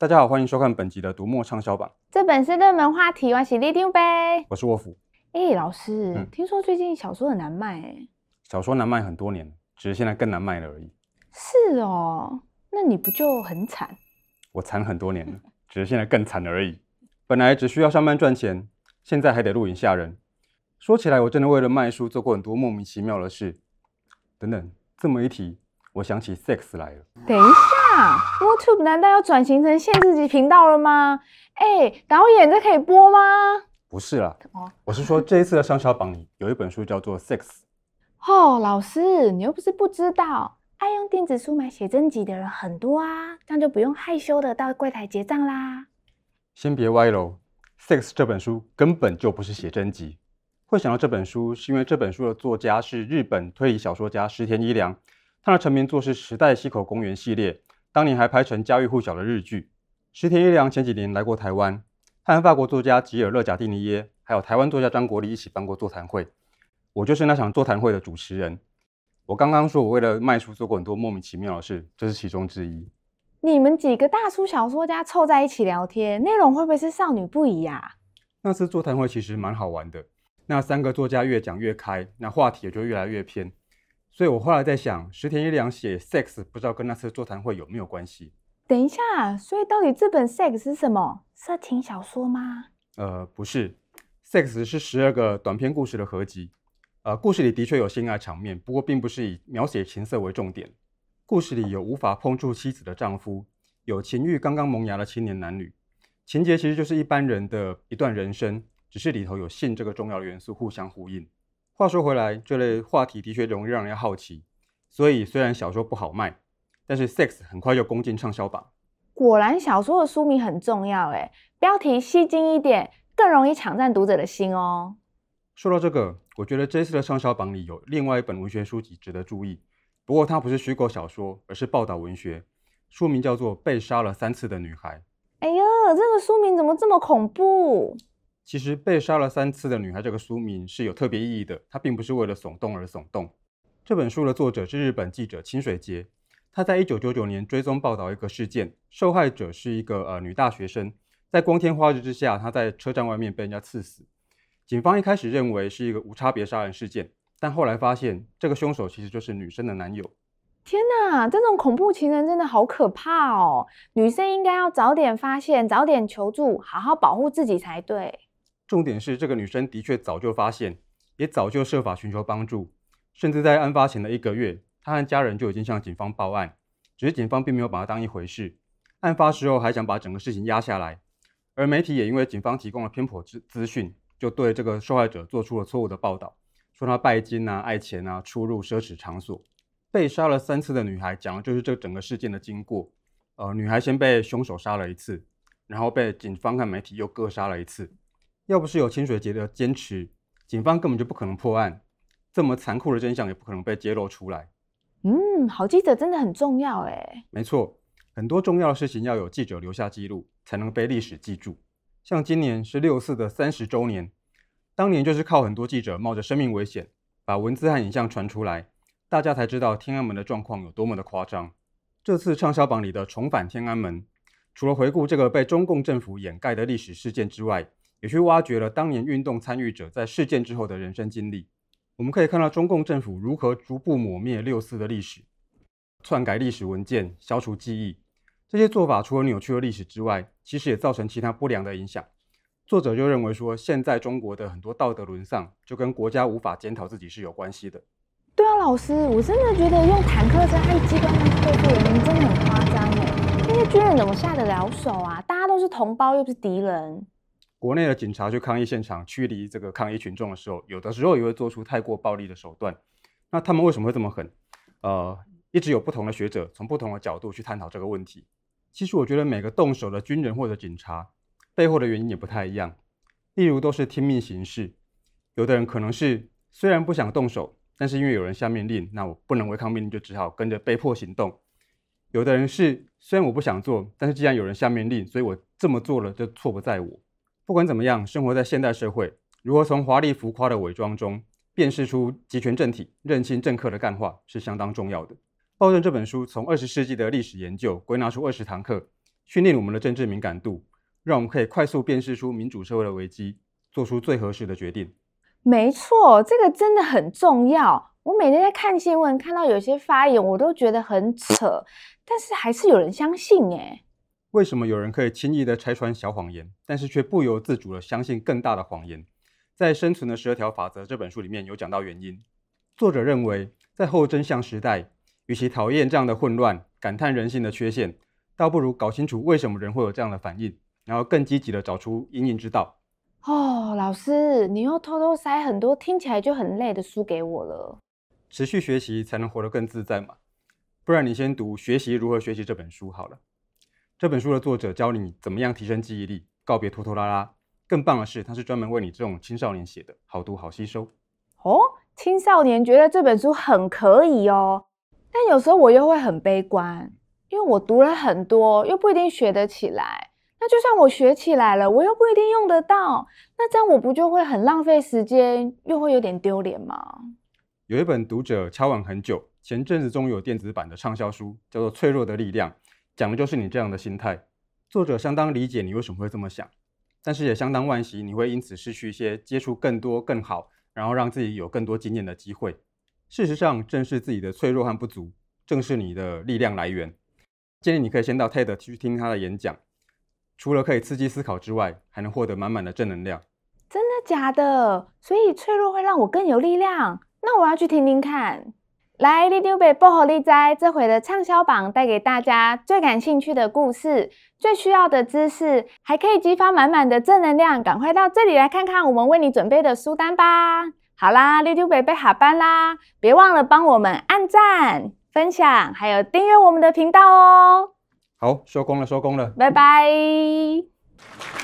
大家好，欢迎收看本集的读墨畅销榜。这本是热门话题，我是李丁呗。我是沃夫。哎，老师，嗯、听说最近小说很难卖，哎，小说难卖很多年，只是现在更难卖了而已。是哦，那你不就很惨？我惨很多年了，只是现在更惨了而已。本来只需要上班赚钱，现在还得录影吓人。说起来，我真的为了卖书做过很多莫名其妙的事。等等，这么一提，我想起 Sex 来了。等一下。YouTube 难道要转型成限制级频道了吗？哎，导演，这可以播吗？不是啦，我是说这一次的畅销榜里有一本书叫做《Sex》。哦，老师，你又不是不知道，爱用电子书买写真集的人很多啊，这样就不用害羞的到柜台结账啦。先别歪楼，《Sex》这本书根本就不是写真集。会想到这本书，是因为这本书的作家是日本推理小说家石田一良，他的成名作是《时代溪口公园》系列。当年还拍成家喻户晓的日剧。石田一良前几年来过台湾，和法国作家吉尔勒贾蒂尼耶，还有台湾作家张国立一起办过座谈会。我就是那场座谈会的主持人。我刚刚说我为了卖书做过很多莫名其妙的事，这是其中之一。你们几个大叔小说家凑在一起聊天，内容会不会是少女不宜呀？那次座谈会其实蛮好玩的。那三个作家越讲越开，那话题也就越来越偏。所以我后来在想，石田一良写 sex 不知道跟那次座谈会有没有关系？等一下，所以到底这本 sex 是什么？色情小说吗？呃，不是，sex 是十二个短篇故事的合集。呃，故事里的确有性爱场面，不过并不是以描写情色为重点。故事里有无法碰触妻子的丈夫，有情欲刚刚萌芽的青年男女，情节其实就是一般人的一段人生，只是里头有性这个重要的元素互相呼应。话说回来，这类话题的确容易让人好奇，所以虽然小说不好卖，但是 Sex 很快就攻进畅销榜。果然，小说的书名很重要，诶，标题吸睛一点，更容易抢占读者的心哦。说到这个，我觉得这次的畅销榜里有另外一本文学书籍值得注意，不过它不是虚构小说，而是报道文学，书名叫做《被杀了三次的女孩》。哎呦，这个书名怎么这么恐怖？其实被杀了三次的女孩这个书名是有特别意义的，它并不是为了耸动而耸动。这本书的作者是日本记者清水洁，他在一九九九年追踪报道一个事件，受害者是一个呃女大学生，在光天化日之下，她在车站外面被人家刺死。警方一开始认为是一个无差别杀人事件，但后来发现这个凶手其实就是女生的男友。天哪，这种恐怖情人真的好可怕哦！女生应该要早点发现，早点求助，好好保护自己才对。重点是，这个女生的确早就发现，也早就设法寻求帮助，甚至在案发前的一个月，她和家人就已经向警方报案，只是警方并没有把她当一回事。案发时候还想把整个事情压下来，而媒体也因为警方提供了偏颇资资讯，就对这个受害者做出了错误的报道，说她拜金啊、爱钱啊、出入奢侈场所。被杀了三次的女孩讲的就是这整个事件的经过。呃，女孩先被凶手杀了一次，然后被警方和媒体又各杀了一次。要不是有清水节的坚持，警方根本就不可能破案，这么残酷的真相也不可能被揭露出来。嗯，好记者真的很重要哎。没错，很多重要的事情要有记者留下记录，才能被历史记住。像今年是六四的三十周年，当年就是靠很多记者冒着生命危险，把文字和影像传出来，大家才知道天安门的状况有多么的夸张。这次畅销榜里的《重返天安门》，除了回顾这个被中共政府掩盖的历史事件之外，也去挖掘了当年运动参与者在事件之后的人生经历。我们可以看到中共政府如何逐步抹灭六四的历史，篡改历史文件，消除记忆。这些做法除了扭曲了历史之外，其实也造成其他不良的影响。作者就认为说，现在中国的很多道德沦丧，就跟国家无法检讨自己是有关系的。对啊，老师，我真的觉得用坦克车和机关枪对付人民真的很夸张哎！那些军人怎么下得了手啊？大家都是同胞，又不是敌人。国内的警察去抗议现场驱离这个抗议群众的时候，有的时候也会做出太过暴力的手段。那他们为什么会这么狠？呃，一直有不同的学者从不同的角度去探讨这个问题。其实我觉得每个动手的军人或者警察背后的原因也不太一样。例如都是听命行事，有的人可能是虽然不想动手，但是因为有人下命令，那我不能违抗命令，就只好跟着被迫行动。有的人是虽然我不想做，但是既然有人下命令，所以我这么做了，就错不在我。不管怎么样，生活在现代社会，如何从华丽浮夸的伪装中辨识出极权政体、认清政客的干话，是相当重要的。《暴政》这本书从二十世纪的历史研究归纳出二十堂课，训练我们的政治敏感度，让我们可以快速辨识出民主社会的危机，做出最合适的决定。没错，这个真的很重要。我每天在看新闻，看到有些发言，我都觉得很扯，但是还是有人相信诶。为什么有人可以轻易的拆穿小谎言，但是却不由自主的相信更大的谎言？在《生存的十二条法则》这本书里面有讲到原因。作者认为，在后真相时代，与其讨厌这样的混乱，感叹人性的缺陷，倒不如搞清楚为什么人会有这样的反应，然后更积极的找出因应之道。哦，老师，你又偷偷塞很多听起来就很累的书给我了。持续学习才能活得更自在嘛，不然你先读《学习如何学习》这本书好了。这本书的作者教你怎么样提升记忆力，告别拖拖拉拉。更棒的是，它是专门为你这种青少年写的，好读好吸收。哦，青少年觉得这本书很可以哦，但有时候我又会很悲观，因为我读了很多，又不一定学得起来。那就算我学起来了，我又不一定用得到，那这样我不就会很浪费时间，又会有点丢脸吗？有一本读者敲碗很久，前阵子终于有电子版的畅销书，叫做《脆弱的力量》，讲的就是你这样的心态。作者相当理解你为什么会这么想，但是也相当惋惜你会因此失去一些接触更多更好，然后让自己有更多经验的机会。事实上，正是自己的脆弱和不足，正是你的力量来源。建议你可以先到 TED 去听他的演讲。除了可以刺激思考之外，还能获得满满的正能量。真的假的？所以脆弱会让我更有力量？那我要去听听看。来，里长伯报虎你知，这回的畅销榜带给大家最感兴趣的故事、最需要的知识，还可以激发满满的正能量。赶快到这里来看看我们为你准备的书单吧。好啦，里长伯要下班啦，别忘了帮我们按赞、分享，还有订阅我们的频道哦。好，收工了，收工了，拜拜。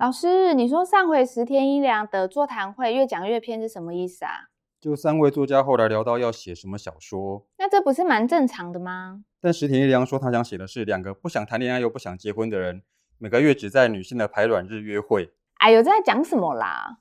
老师，你说上回石田一良的座谈会越讲越偏是什么意思啊？就三位作家后来聊到要写什么小说，那这不是蛮正常的吗？但石田一良说他想写的是两个不想谈恋爱又不想结婚的人，每个月只在女性的排卵日约会。哎呦，这在讲什么啦？